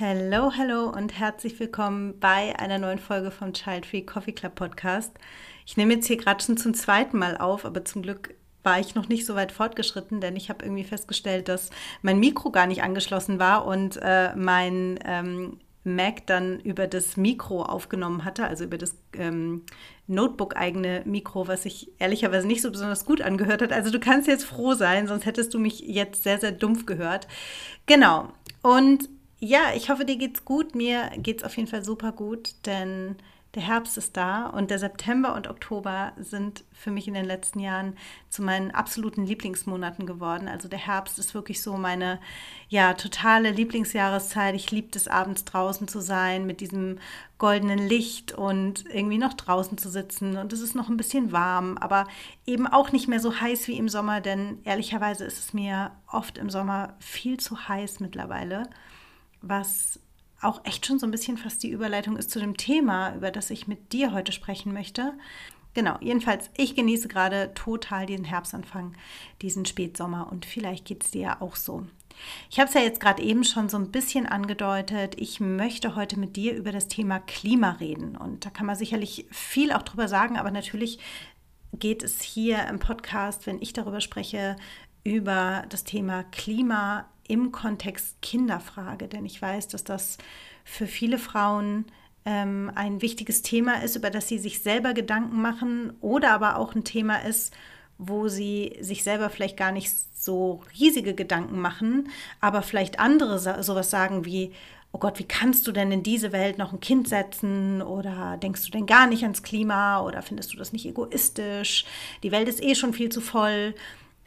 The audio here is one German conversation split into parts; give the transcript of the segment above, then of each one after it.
Hallo, hallo und herzlich willkommen bei einer neuen Folge vom Child Free Coffee Club Podcast. Ich nehme jetzt hier gerade schon zum zweiten Mal auf, aber zum Glück war ich noch nicht so weit fortgeschritten, denn ich habe irgendwie festgestellt, dass mein Mikro gar nicht angeschlossen war und äh, mein ähm, Mac dann über das Mikro aufgenommen hatte, also über das ähm, Notebook-eigene Mikro, was sich ehrlicherweise nicht so besonders gut angehört hat. Also du kannst jetzt froh sein, sonst hättest du mich jetzt sehr, sehr dumpf gehört. Genau. Und ja, ich hoffe, dir geht's gut. Mir geht's auf jeden Fall super gut, denn der Herbst ist da und der September und Oktober sind für mich in den letzten Jahren zu meinen absoluten Lieblingsmonaten geworden. Also der Herbst ist wirklich so meine ja totale Lieblingsjahreszeit. Ich liebe es abends draußen zu sein mit diesem goldenen Licht und irgendwie noch draußen zu sitzen und es ist noch ein bisschen warm, aber eben auch nicht mehr so heiß wie im Sommer, denn ehrlicherweise ist es mir oft im Sommer viel zu heiß mittlerweile was auch echt schon so ein bisschen fast die Überleitung ist zu dem Thema, über das ich mit dir heute sprechen möchte. Genau, jedenfalls, ich genieße gerade total diesen Herbstanfang, diesen Spätsommer und vielleicht geht es dir ja auch so. Ich habe es ja jetzt gerade eben schon so ein bisschen angedeutet. Ich möchte heute mit dir über das Thema Klima reden. Und da kann man sicherlich viel auch drüber sagen, aber natürlich geht es hier im Podcast, wenn ich darüber spreche, über das Thema Klima im Kontext Kinderfrage, denn ich weiß, dass das für viele Frauen ähm, ein wichtiges Thema ist, über das sie sich selber Gedanken machen oder aber auch ein Thema ist, wo sie sich selber vielleicht gar nicht so riesige Gedanken machen, aber vielleicht andere sowas sagen wie, oh Gott, wie kannst du denn in diese Welt noch ein Kind setzen? Oder denkst du denn gar nicht ans Klima? Oder findest du das nicht egoistisch? Die Welt ist eh schon viel zu voll.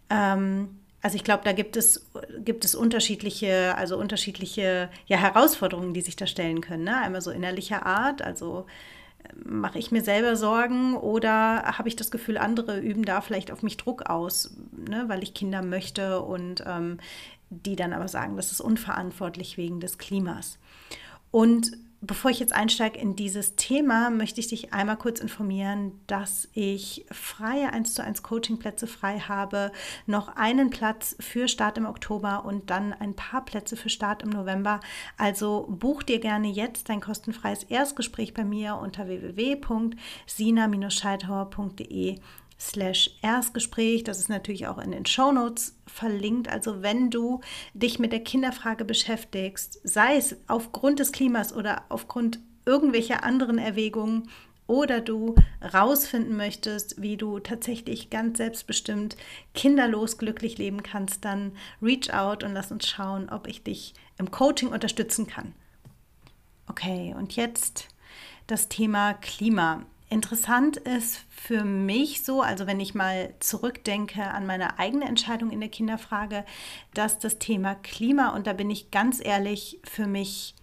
Ähm, also ich glaube, da gibt es, gibt es unterschiedliche, also unterschiedliche ja, Herausforderungen, die sich da stellen können. Ne? Einmal so innerlicher Art, also äh, mache ich mir selber Sorgen oder habe ich das Gefühl, andere üben da vielleicht auf mich Druck aus, ne? weil ich Kinder möchte und ähm, die dann aber sagen, das ist unverantwortlich wegen des Klimas. Und Bevor ich jetzt einsteige in dieses Thema, möchte ich dich einmal kurz informieren, dass ich freie 1 zu 1 Coachingplätze frei habe, noch einen Platz für Start im Oktober und dann ein paar Plätze für Start im November. Also buch dir gerne jetzt dein kostenfreies Erstgespräch bei mir unter www.sina-scheithauer.de slash Erstgespräch. Das ist natürlich auch in den Shownotes verlinkt. Also wenn du dich mit der Kinderfrage beschäftigst, sei es aufgrund des Klimas oder aufgrund irgendwelcher anderen Erwägungen, oder du rausfinden möchtest, wie du tatsächlich ganz selbstbestimmt kinderlos glücklich leben kannst, dann reach out und lass uns schauen, ob ich dich im Coaching unterstützen kann. Okay, und jetzt das Thema Klima. Interessant ist für mich so, also wenn ich mal zurückdenke an meine eigene Entscheidung in der Kinderfrage, dass das Thema Klima, und da bin ich ganz ehrlich, für mich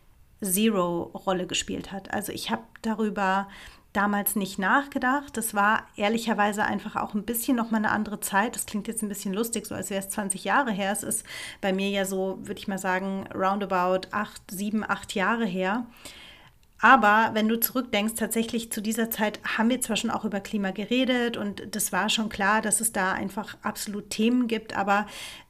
Zero Rolle gespielt hat. Also ich habe darüber damals nicht nachgedacht. Das war ehrlicherweise einfach auch ein bisschen noch mal eine andere Zeit. Das klingt jetzt ein bisschen lustig, so als wäre es 20 Jahre her. Es ist bei mir ja so, würde ich mal sagen, roundabout acht, sieben, acht Jahre her. Aber wenn du zurückdenkst, tatsächlich zu dieser Zeit haben wir zwar schon auch über Klima geredet und das war schon klar, dass es da einfach absolut Themen gibt, aber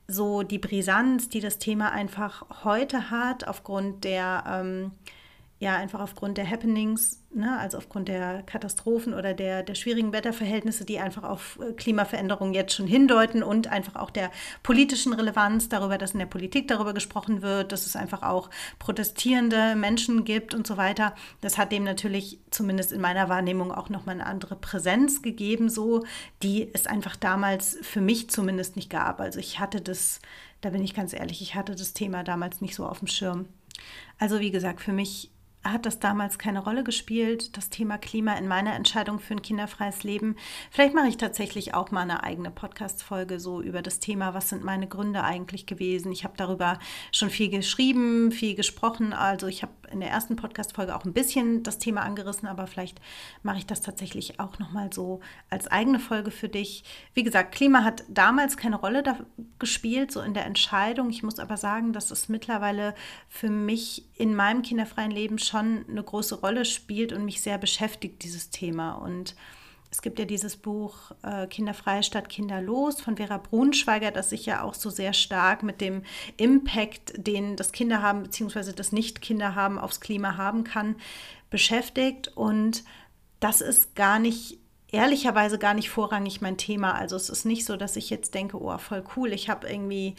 so die Brisanz, die das Thema einfach heute hat, aufgrund der ähm, ja einfach aufgrund der Happenings, ne, also aufgrund der Katastrophen oder der, der schwierigen Wetterverhältnisse, die einfach auf äh, Klimaveränderungen jetzt schon hindeuten und einfach auch der politischen Relevanz darüber, dass in der Politik darüber gesprochen wird, dass es einfach auch protestierende Menschen gibt und so weiter. Das hat dem natürlich zumindest in meiner Wahrnehmung auch nochmal eine andere Präsenz gegeben, so die es einfach damals für mich zumindest nicht gab. Also ich hatte das, da bin ich ganz ehrlich, ich hatte das Thema damals nicht so auf dem Schirm. Also wie gesagt, für mich hat das damals keine Rolle gespielt, das Thema Klima in meiner Entscheidung für ein kinderfreies Leben. Vielleicht mache ich tatsächlich auch mal eine eigene Podcast-Folge so über das Thema, was sind meine Gründe eigentlich gewesen. Ich habe darüber schon viel geschrieben, viel gesprochen. Also ich habe in der ersten Podcast-Folge auch ein bisschen das Thema angerissen, aber vielleicht mache ich das tatsächlich auch nochmal so als eigene Folge für dich. Wie gesagt, Klima hat damals keine Rolle gespielt, so in der Entscheidung. Ich muss aber sagen, dass es mittlerweile für mich in meinem kinderfreien Leben schon eine große Rolle spielt und mich sehr beschäftigt, dieses Thema. Und es gibt ja dieses Buch äh, Kinderfreie Stadt Kinderlos von Vera Brunschweiger, das sich ja auch so sehr stark mit dem Impact, den das Kinder haben, beziehungsweise das Nicht-Kinder haben, aufs Klima haben kann, beschäftigt. Und das ist gar nicht ehrlicherweise gar nicht vorrangig mein Thema. Also es ist nicht so, dass ich jetzt denke, oh, voll cool, ich habe irgendwie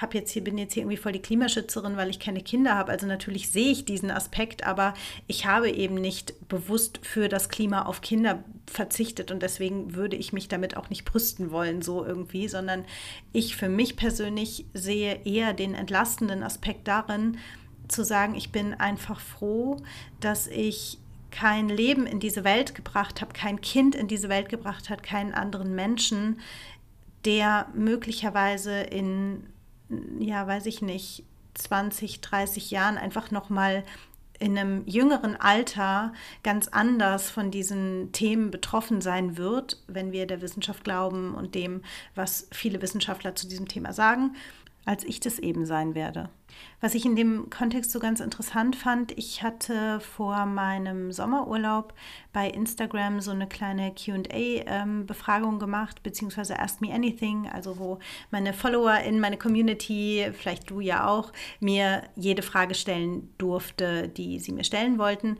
habe jetzt hier, bin jetzt hier irgendwie voll die Klimaschützerin, weil ich keine Kinder habe. Also natürlich sehe ich diesen Aspekt, aber ich habe eben nicht bewusst für das Klima auf Kinder verzichtet und deswegen würde ich mich damit auch nicht brüsten wollen, so irgendwie, sondern ich für mich persönlich sehe eher den entlastenden Aspekt darin, zu sagen, ich bin einfach froh, dass ich kein Leben in diese Welt gebracht habe, kein Kind in diese Welt gebracht hat, keinen anderen Menschen, der möglicherweise in ja, weiß ich nicht, 20, 30 Jahren einfach nochmal in einem jüngeren Alter ganz anders von diesen Themen betroffen sein wird, wenn wir der Wissenschaft glauben und dem, was viele Wissenschaftler zu diesem Thema sagen, als ich das eben sein werde. Was ich in dem Kontext so ganz interessant fand, ich hatte vor meinem Sommerurlaub bei Instagram so eine kleine QA-Befragung ähm, gemacht, beziehungsweise Ask Me Anything, also wo meine Follower in meine Community, vielleicht du ja auch, mir jede Frage stellen durfte, die sie mir stellen wollten.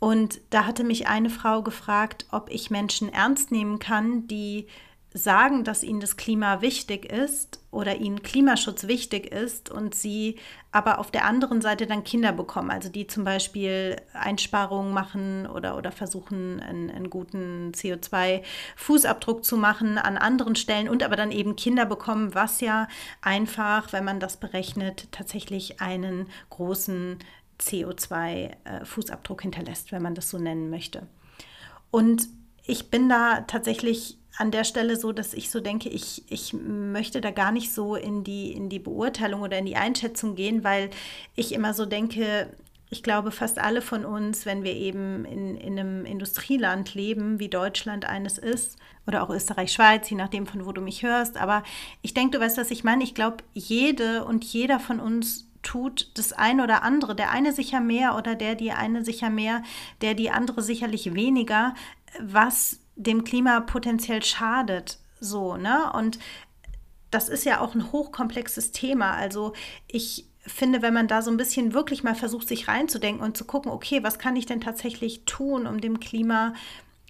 Und da hatte mich eine Frau gefragt, ob ich Menschen ernst nehmen kann, die sagen, dass ihnen das Klima wichtig ist oder ihnen Klimaschutz wichtig ist und sie aber auf der anderen Seite dann Kinder bekommen, also die zum Beispiel Einsparungen machen oder, oder versuchen, einen, einen guten CO2-Fußabdruck zu machen an anderen Stellen und aber dann eben Kinder bekommen, was ja einfach, wenn man das berechnet, tatsächlich einen großen CO2-Fußabdruck äh, hinterlässt, wenn man das so nennen möchte. Und ich bin da tatsächlich an der Stelle so, dass ich so denke, ich, ich möchte da gar nicht so in die, in die Beurteilung oder in die Einschätzung gehen, weil ich immer so denke, ich glaube, fast alle von uns, wenn wir eben in, in einem Industrieland leben, wie Deutschland eines ist, oder auch Österreich, Schweiz, je nachdem, von wo du mich hörst, aber ich denke, du weißt, was ich meine. Ich glaube, jede und jeder von uns tut das eine oder andere. Der eine sicher mehr oder der, die eine sicher mehr, der, die andere sicherlich weniger, was dem Klima potenziell schadet. So, ne? Und das ist ja auch ein hochkomplexes Thema. Also ich finde, wenn man da so ein bisschen wirklich mal versucht, sich reinzudenken und zu gucken, okay, was kann ich denn tatsächlich tun, um dem Klima,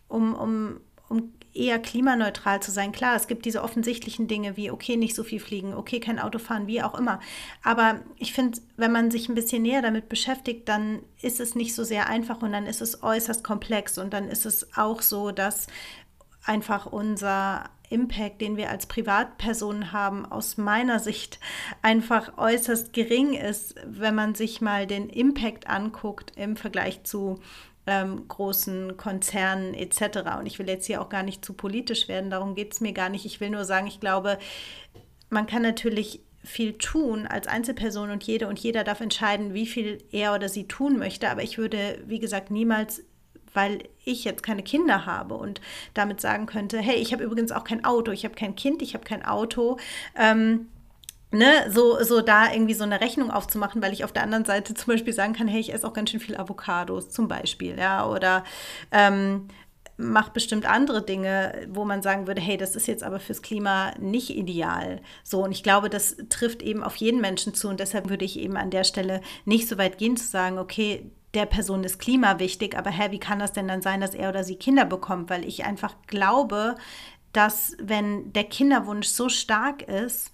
um, um, um eher klimaneutral zu sein. Klar, es gibt diese offensichtlichen Dinge wie, okay, nicht so viel fliegen, okay, kein Auto fahren, wie auch immer. Aber ich finde, wenn man sich ein bisschen näher damit beschäftigt, dann ist es nicht so sehr einfach und dann ist es äußerst komplex und dann ist es auch so, dass einfach unser Impact, den wir als Privatpersonen haben, aus meiner Sicht einfach äußerst gering ist, wenn man sich mal den Impact anguckt im Vergleich zu ähm, großen Konzernen etc. Und ich will jetzt hier auch gar nicht zu politisch werden, darum geht es mir gar nicht. Ich will nur sagen, ich glaube, man kann natürlich viel tun als Einzelperson und jede und jeder darf entscheiden, wie viel er oder sie tun möchte. Aber ich würde, wie gesagt, niemals weil ich jetzt keine Kinder habe und damit sagen könnte, hey, ich habe übrigens auch kein Auto, ich habe kein Kind, ich habe kein Auto. Ähm, ne, so, so da irgendwie so eine Rechnung aufzumachen, weil ich auf der anderen Seite zum Beispiel sagen kann, hey, ich esse auch ganz schön viel Avocados zum Beispiel, ja, oder ähm, macht bestimmt andere Dinge, wo man sagen würde, hey, das ist jetzt aber fürs Klima nicht ideal. So, und ich glaube, das trifft eben auf jeden Menschen zu und deshalb würde ich eben an der Stelle nicht so weit gehen zu sagen, okay, der Person ist Klima wichtig, aber hä, wie kann das denn dann sein, dass er oder sie Kinder bekommt? Weil ich einfach glaube, dass wenn der Kinderwunsch so stark ist,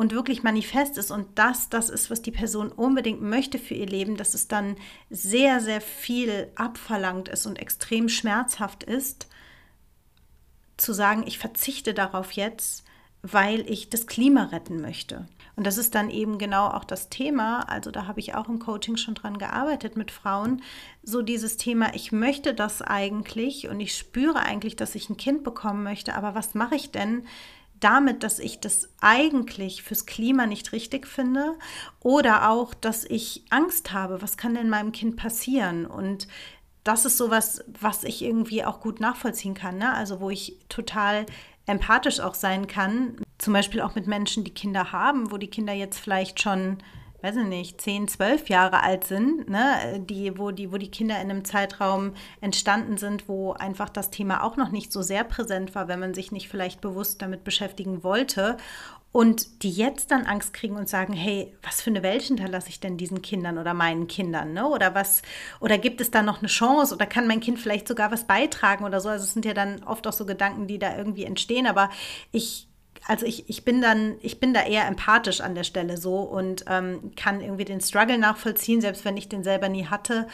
und wirklich manifest ist und das das ist, was die Person unbedingt möchte für ihr Leben, dass es dann sehr, sehr viel abverlangt ist und extrem schmerzhaft ist, zu sagen, ich verzichte darauf jetzt, weil ich das Klima retten möchte. Und das ist dann eben genau auch das Thema. Also da habe ich auch im Coaching schon dran gearbeitet mit Frauen. So dieses Thema, ich möchte das eigentlich und ich spüre eigentlich, dass ich ein Kind bekommen möchte. Aber was mache ich denn? Damit, dass ich das eigentlich fürs Klima nicht richtig finde oder auch, dass ich Angst habe, was kann denn meinem Kind passieren? Und das ist sowas, was ich irgendwie auch gut nachvollziehen kann. Ne? Also wo ich total empathisch auch sein kann. Zum Beispiel auch mit Menschen, die Kinder haben, wo die Kinder jetzt vielleicht schon, weiß ich nicht, 10, 12 Jahre alt sind, ne? die, wo, die, wo die Kinder in einem Zeitraum entstanden sind, wo einfach das Thema auch noch nicht so sehr präsent war, wenn man sich nicht vielleicht bewusst damit beschäftigen wollte und die jetzt dann Angst kriegen und sagen, hey, was für eine Welt hinterlasse ich denn diesen Kindern oder meinen Kindern, ne? Oder was, oder gibt es da noch eine Chance oder kann mein Kind vielleicht sogar was beitragen oder so? Also es sind ja dann oft auch so Gedanken, die da irgendwie entstehen, aber ich, also ich, ich bin dann, ich bin da eher empathisch an der Stelle so und ähm, kann irgendwie den Struggle nachvollziehen, selbst wenn ich den selber nie hatte.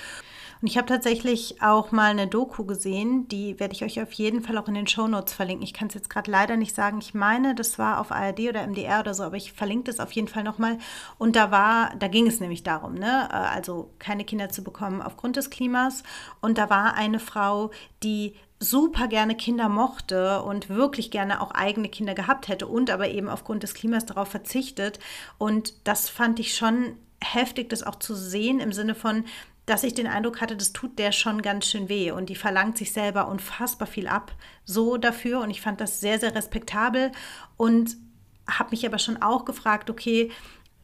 Und ich habe tatsächlich auch mal eine Doku gesehen, die werde ich euch auf jeden Fall auch in den Show Notes verlinken. Ich kann es jetzt gerade leider nicht sagen. Ich meine, das war auf ARD oder MDR oder so, aber ich verlinke das auf jeden Fall nochmal. Und da war, da ging es nämlich darum, ne, äh, also keine Kinder zu bekommen aufgrund des Klimas. Und da war eine Frau, die super gerne Kinder mochte und wirklich gerne auch eigene Kinder gehabt hätte und aber eben aufgrund des Klimas darauf verzichtet. Und das fand ich schon heftig, das auch zu sehen im Sinne von, dass ich den Eindruck hatte, das tut der schon ganz schön weh und die verlangt sich selber unfassbar viel ab, so dafür und ich fand das sehr, sehr respektabel und habe mich aber schon auch gefragt, okay,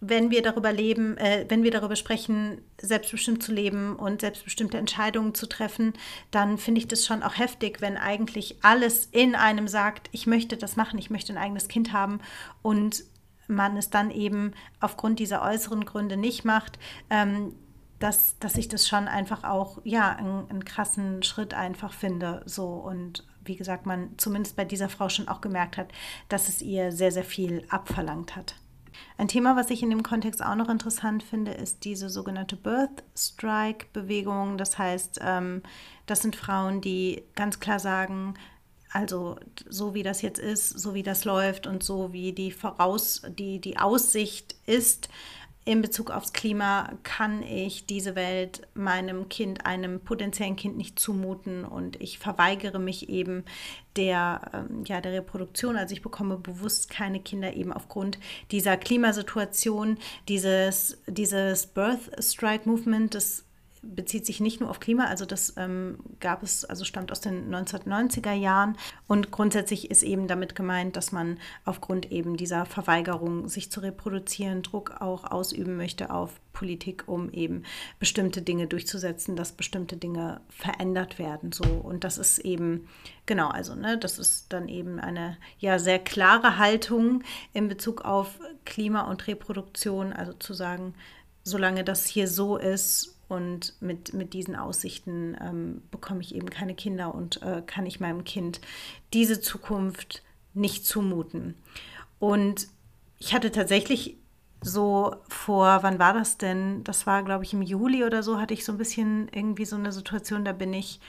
wenn wir darüber leben, äh, wenn wir darüber sprechen, selbstbestimmt zu leben und selbstbestimmte Entscheidungen zu treffen, dann finde ich das schon auch heftig, wenn eigentlich alles in einem sagt, ich möchte das machen, ich möchte ein eigenes Kind haben und man es dann eben aufgrund dieser äußeren Gründe nicht macht. Ähm, dass, dass ich das schon einfach auch, ja, einen, einen krassen Schritt einfach finde. So und wie gesagt, man zumindest bei dieser Frau schon auch gemerkt hat, dass es ihr sehr, sehr viel abverlangt hat. Ein Thema, was ich in dem Kontext auch noch interessant finde, ist diese sogenannte Birth Strike Bewegung. Das heißt, ähm, das sind Frauen, die ganz klar sagen, also so wie das jetzt ist, so wie das läuft und so wie die Voraus, die, die Aussicht ist, in Bezug aufs Klima kann ich diese Welt meinem Kind, einem potenziellen Kind nicht zumuten und ich verweigere mich eben der, ähm, ja, der Reproduktion. Also ich bekomme bewusst keine Kinder eben aufgrund dieser Klimasituation, dieses, dieses Birth Strike Movement, das bezieht sich nicht nur auf Klima, also das ähm, gab es, also stammt aus den 1990er Jahren und grundsätzlich ist eben damit gemeint, dass man aufgrund eben dieser Verweigerung, sich zu reproduzieren, Druck auch ausüben möchte auf Politik, um eben bestimmte Dinge durchzusetzen, dass bestimmte Dinge verändert werden. So und das ist eben genau, also ne, das ist dann eben eine ja sehr klare Haltung in Bezug auf Klima und Reproduktion, also zu sagen, solange das hier so ist und mit, mit diesen Aussichten ähm, bekomme ich eben keine Kinder und äh, kann ich meinem Kind diese Zukunft nicht zumuten. Und ich hatte tatsächlich so vor, wann war das denn? Das war, glaube ich, im Juli oder so, hatte ich so ein bisschen irgendwie so eine Situation, da bin ich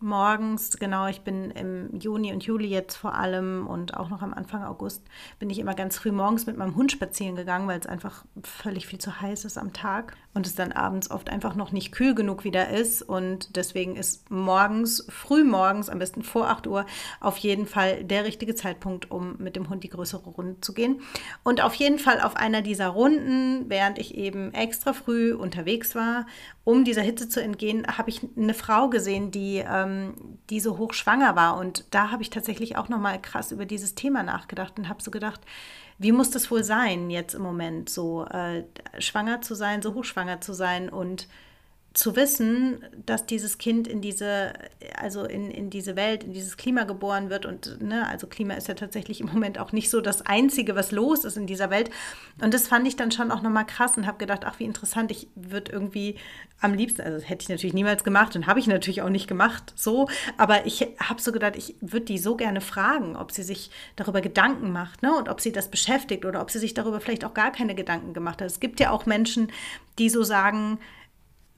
morgens, genau, ich bin im Juni und Juli jetzt vor allem und auch noch am Anfang August bin ich immer ganz früh morgens mit meinem Hund spazieren gegangen, weil es einfach völlig viel zu heiß ist am Tag und es dann abends oft einfach noch nicht kühl genug wieder ist und deswegen ist morgens, früh morgens, am besten vor 8 Uhr, auf jeden Fall der richtige Zeitpunkt, um mit dem Hund die größere Runde zu gehen. Und auf jeden Fall auf einer dieser Runden, während ich eben extra früh unterwegs war, um dieser Hitze zu entgehen, habe ich eine Frau gesehen, die ähm, die so hochschwanger war. Und da habe ich tatsächlich auch nochmal krass über dieses Thema nachgedacht und habe so gedacht, wie muss das wohl sein jetzt im Moment, so äh, schwanger zu sein, so hochschwanger zu sein und zu wissen, dass dieses Kind in diese, also in, in diese Welt, in dieses Klima geboren wird und, ne, also Klima ist ja tatsächlich im Moment auch nicht so das Einzige, was los ist in dieser Welt. Und das fand ich dann schon auch nochmal krass und habe gedacht, ach, wie interessant, ich würde irgendwie am liebsten, also das hätte ich natürlich niemals gemacht und habe ich natürlich auch nicht gemacht, so, aber ich habe so gedacht, ich würde die so gerne fragen, ob sie sich darüber Gedanken macht, ne, und ob sie das beschäftigt oder ob sie sich darüber vielleicht auch gar keine Gedanken gemacht hat. Es gibt ja auch Menschen, die so sagen,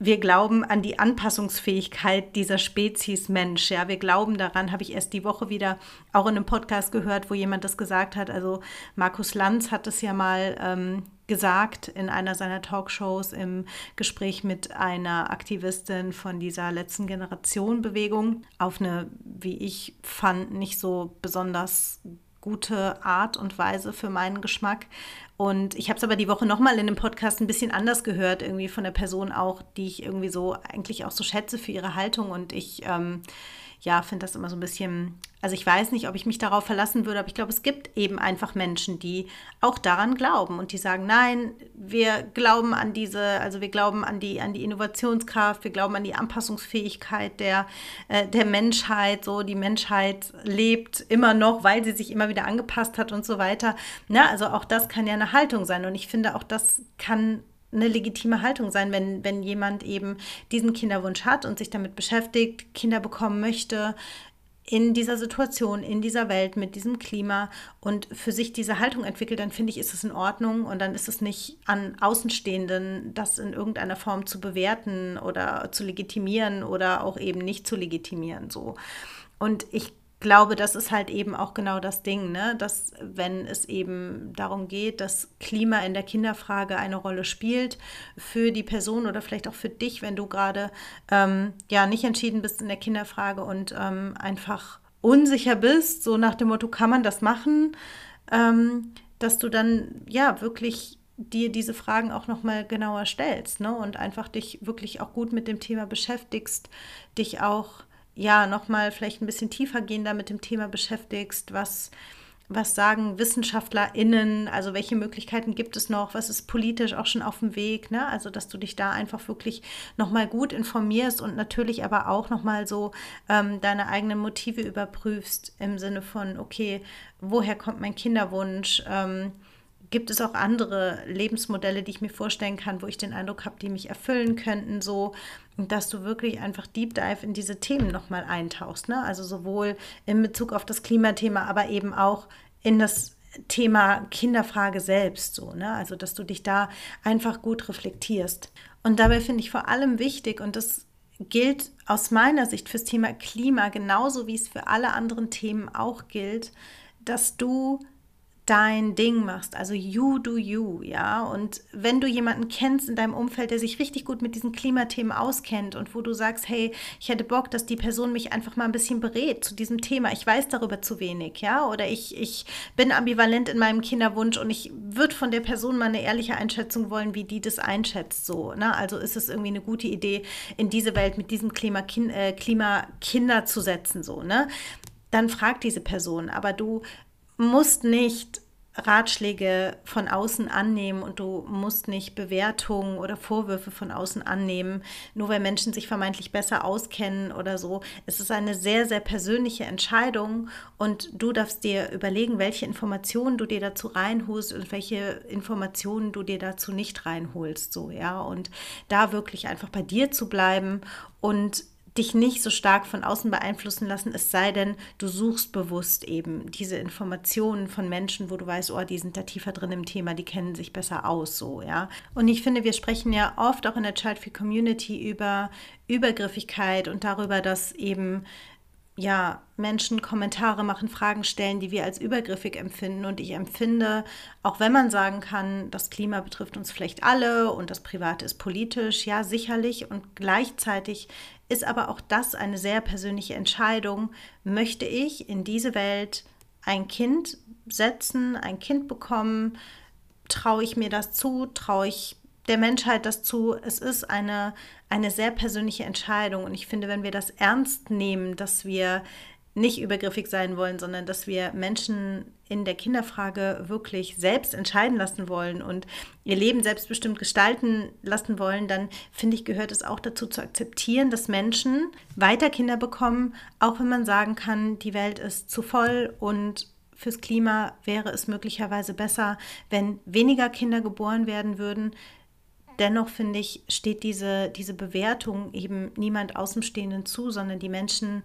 wir glauben an die Anpassungsfähigkeit dieser Spezies Mensch. Ja, wir glauben daran, habe ich erst die Woche wieder auch in einem Podcast gehört, wo jemand das gesagt hat. Also Markus Lanz hat es ja mal ähm, gesagt in einer seiner Talkshows im Gespräch mit einer Aktivistin von dieser letzten Generation Bewegung auf eine, wie ich fand, nicht so besonders gute Art und Weise für meinen Geschmack. Und ich habe es aber die Woche nochmal in dem Podcast ein bisschen anders gehört, irgendwie von der Person auch, die ich irgendwie so eigentlich auch so schätze für ihre Haltung. Und ich ähm, ja, finde das immer so ein bisschen, also ich weiß nicht, ob ich mich darauf verlassen würde, aber ich glaube, es gibt eben einfach Menschen, die auch daran glauben und die sagen, nein, wir glauben an diese, also wir glauben an die, an die Innovationskraft, wir glauben an die Anpassungsfähigkeit der, äh, der Menschheit, so die Menschheit lebt immer noch, weil sie sich immer wieder angepasst hat und so weiter. Na, also auch das kann ja eine Haltung sein und ich finde auch das kann eine legitime Haltung sein, wenn, wenn jemand eben diesen Kinderwunsch hat und sich damit beschäftigt, Kinder bekommen möchte in dieser Situation, in dieser Welt, mit diesem Klima und für sich diese Haltung entwickelt, dann finde ich, ist es in Ordnung und dann ist es nicht an Außenstehenden, das in irgendeiner Form zu bewerten oder zu legitimieren oder auch eben nicht zu legitimieren. So. Und ich glaube, das ist halt eben auch genau das Ding, ne? dass wenn es eben darum geht, dass Klima in der Kinderfrage eine Rolle spielt für die Person oder vielleicht auch für dich, wenn du gerade ähm, ja nicht entschieden bist in der Kinderfrage und ähm, einfach unsicher bist, so nach dem Motto, kann man das machen, ähm, dass du dann ja wirklich dir diese Fragen auch noch mal genauer stellst ne? und einfach dich wirklich auch gut mit dem Thema beschäftigst, dich auch ja nochmal vielleicht ein bisschen tiefer gehender mit dem Thema beschäftigst, was, was sagen WissenschaftlerInnen, also welche Möglichkeiten gibt es noch, was ist politisch auch schon auf dem Weg, ne? Also dass du dich da einfach wirklich nochmal gut informierst und natürlich aber auch nochmal so ähm, deine eigenen Motive überprüfst im Sinne von, okay, woher kommt mein Kinderwunsch? Ähm, gibt es auch andere Lebensmodelle, die ich mir vorstellen kann, wo ich den Eindruck habe, die mich erfüllen könnten, so dass du wirklich einfach Deep Dive in diese Themen nochmal eintauchst. Ne? Also sowohl in Bezug auf das Klimathema, aber eben auch in das Thema Kinderfrage selbst so, ne? Also dass du dich da einfach gut reflektierst. Und dabei finde ich vor allem wichtig, und das gilt aus meiner Sicht fürs Thema Klima genauso wie es für alle anderen Themen auch gilt, dass du dein Ding machst, also you do you, ja. Und wenn du jemanden kennst in deinem Umfeld, der sich richtig gut mit diesen Klimathemen auskennt und wo du sagst, hey, ich hätte Bock, dass die Person mich einfach mal ein bisschen berät zu diesem Thema. Ich weiß darüber zu wenig, ja. Oder ich, ich bin ambivalent in meinem Kinderwunsch und ich würde von der Person mal eine ehrliche Einschätzung wollen, wie die das einschätzt, so. Ne? Also ist es irgendwie eine gute Idee, in diese Welt mit diesem Klima, kind, äh, Klima Kinder zu setzen, so, ne? Dann frag diese Person. Aber du musst nicht Ratschläge von außen annehmen und du musst nicht Bewertungen oder Vorwürfe von außen annehmen, nur weil Menschen sich vermeintlich besser auskennen oder so. Es ist eine sehr, sehr persönliche Entscheidung und du darfst dir überlegen, welche Informationen du dir dazu reinholst und welche Informationen du dir dazu nicht reinholst, so, ja. Und da wirklich einfach bei dir zu bleiben und dich nicht so stark von außen beeinflussen lassen, es sei denn, du suchst bewusst eben diese Informationen von Menschen, wo du weißt, oh, die sind da tiefer drin im Thema, die kennen sich besser aus, so, ja. Und ich finde, wir sprechen ja oft auch in der Child Free Community über Übergriffigkeit und darüber, dass eben ja, Menschen Kommentare machen, Fragen stellen, die wir als übergriffig empfinden. Und ich empfinde, auch wenn man sagen kann, das Klima betrifft uns vielleicht alle und das Private ist politisch, ja, sicherlich. Und gleichzeitig ist aber auch das eine sehr persönliche Entscheidung. Möchte ich in diese Welt ein Kind setzen, ein Kind bekommen? Traue ich mir das zu? Traue ich der Menschheit das zu? Es ist eine, eine sehr persönliche Entscheidung. Und ich finde, wenn wir das ernst nehmen, dass wir nicht übergriffig sein wollen, sondern dass wir Menschen in der Kinderfrage wirklich selbst entscheiden lassen wollen und ihr Leben selbstbestimmt gestalten lassen wollen, dann finde ich, gehört es auch dazu zu akzeptieren, dass Menschen weiter Kinder bekommen, auch wenn man sagen kann, die Welt ist zu voll und fürs Klima wäre es möglicherweise besser, wenn weniger Kinder geboren werden würden. Dennoch finde ich, steht diese, diese Bewertung eben niemand Außenstehenden zu, sondern die Menschen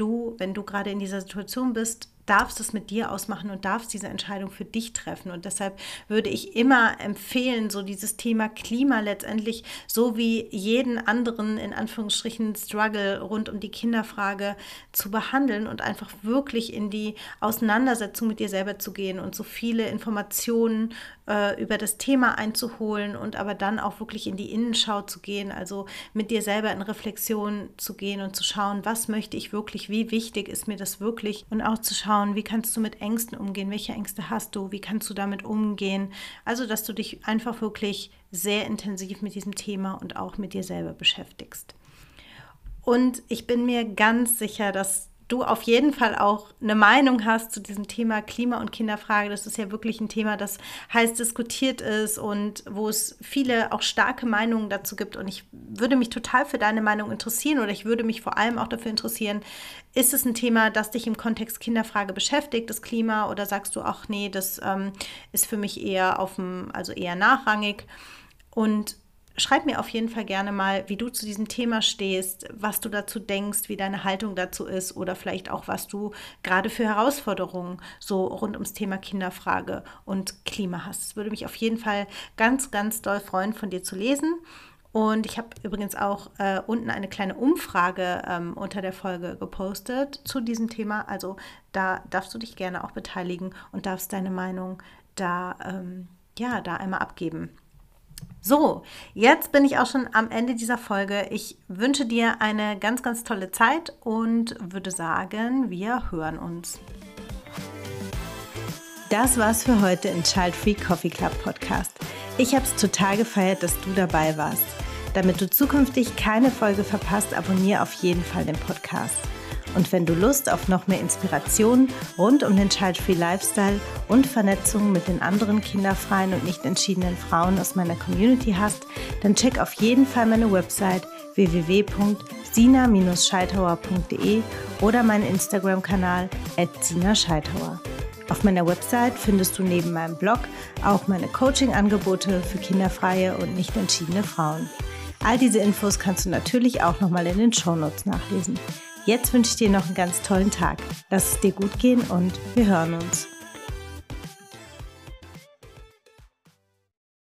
du, wenn du gerade in dieser Situation bist, darfst es mit dir ausmachen und darfst diese Entscheidung für dich treffen. Und deshalb würde ich immer empfehlen, so dieses Thema Klima letztendlich so wie jeden anderen in Anführungsstrichen Struggle rund um die Kinderfrage zu behandeln und einfach wirklich in die Auseinandersetzung mit dir selber zu gehen und so viele Informationen äh, über das Thema einzuholen und aber dann auch wirklich in die Innenschau zu gehen, also mit dir selber in Reflexion zu gehen und zu schauen, was möchte ich wirklich, wie wichtig ist mir das wirklich und auch zu schauen, wie kannst du mit Ängsten umgehen, welche Ängste hast du, wie kannst du damit umgehen. Also, dass du dich einfach wirklich sehr intensiv mit diesem Thema und auch mit dir selber beschäftigst. Und ich bin mir ganz sicher, dass du auf jeden Fall auch eine Meinung hast zu diesem Thema Klima- und Kinderfrage. Das ist ja wirklich ein Thema, das heiß diskutiert ist und wo es viele auch starke Meinungen dazu gibt. Und ich würde mich total für deine Meinung interessieren oder ich würde mich vor allem auch dafür interessieren, ist es ein Thema, das dich im Kontext Kinderfrage beschäftigt, das Klima, oder sagst du, ach nee, das ähm, ist für mich eher auf dem, also eher nachrangig. Und schreib mir auf jeden Fall gerne mal, wie du zu diesem Thema stehst, was du dazu denkst, wie deine Haltung dazu ist oder vielleicht auch, was du gerade für Herausforderungen so rund ums Thema Kinderfrage und Klima hast. Es würde mich auf jeden Fall ganz, ganz doll freuen, von dir zu lesen. Und ich habe übrigens auch äh, unten eine kleine Umfrage ähm, unter der Folge gepostet zu diesem Thema. Also da darfst du dich gerne auch beteiligen und darfst deine Meinung da, ähm, ja, da einmal abgeben. So, jetzt bin ich auch schon am Ende dieser Folge. Ich wünsche dir eine ganz, ganz tolle Zeit und würde sagen, wir hören uns. Das war's für heute im Child Free Coffee Club Podcast. Ich habe es total gefeiert, dass du dabei warst. Damit du zukünftig keine Folge verpasst, abonniere auf jeden Fall den Podcast. Und wenn du Lust auf noch mehr Inspiration rund um den Child-Free Lifestyle und Vernetzung mit den anderen kinderfreien und nicht entschiedenen Frauen aus meiner Community hast, dann check auf jeden Fall meine Website www.sina-scheithauer.de oder meinen Instagram-Kanal @sina-scheithauer. Auf meiner Website findest du neben meinem Blog auch meine Coaching-Angebote für kinderfreie und nicht entschiedene Frauen. All diese Infos kannst du natürlich auch nochmal in den Shownotes nachlesen. Jetzt wünsche ich dir noch einen ganz tollen Tag. Lass es dir gut gehen und wir hören uns.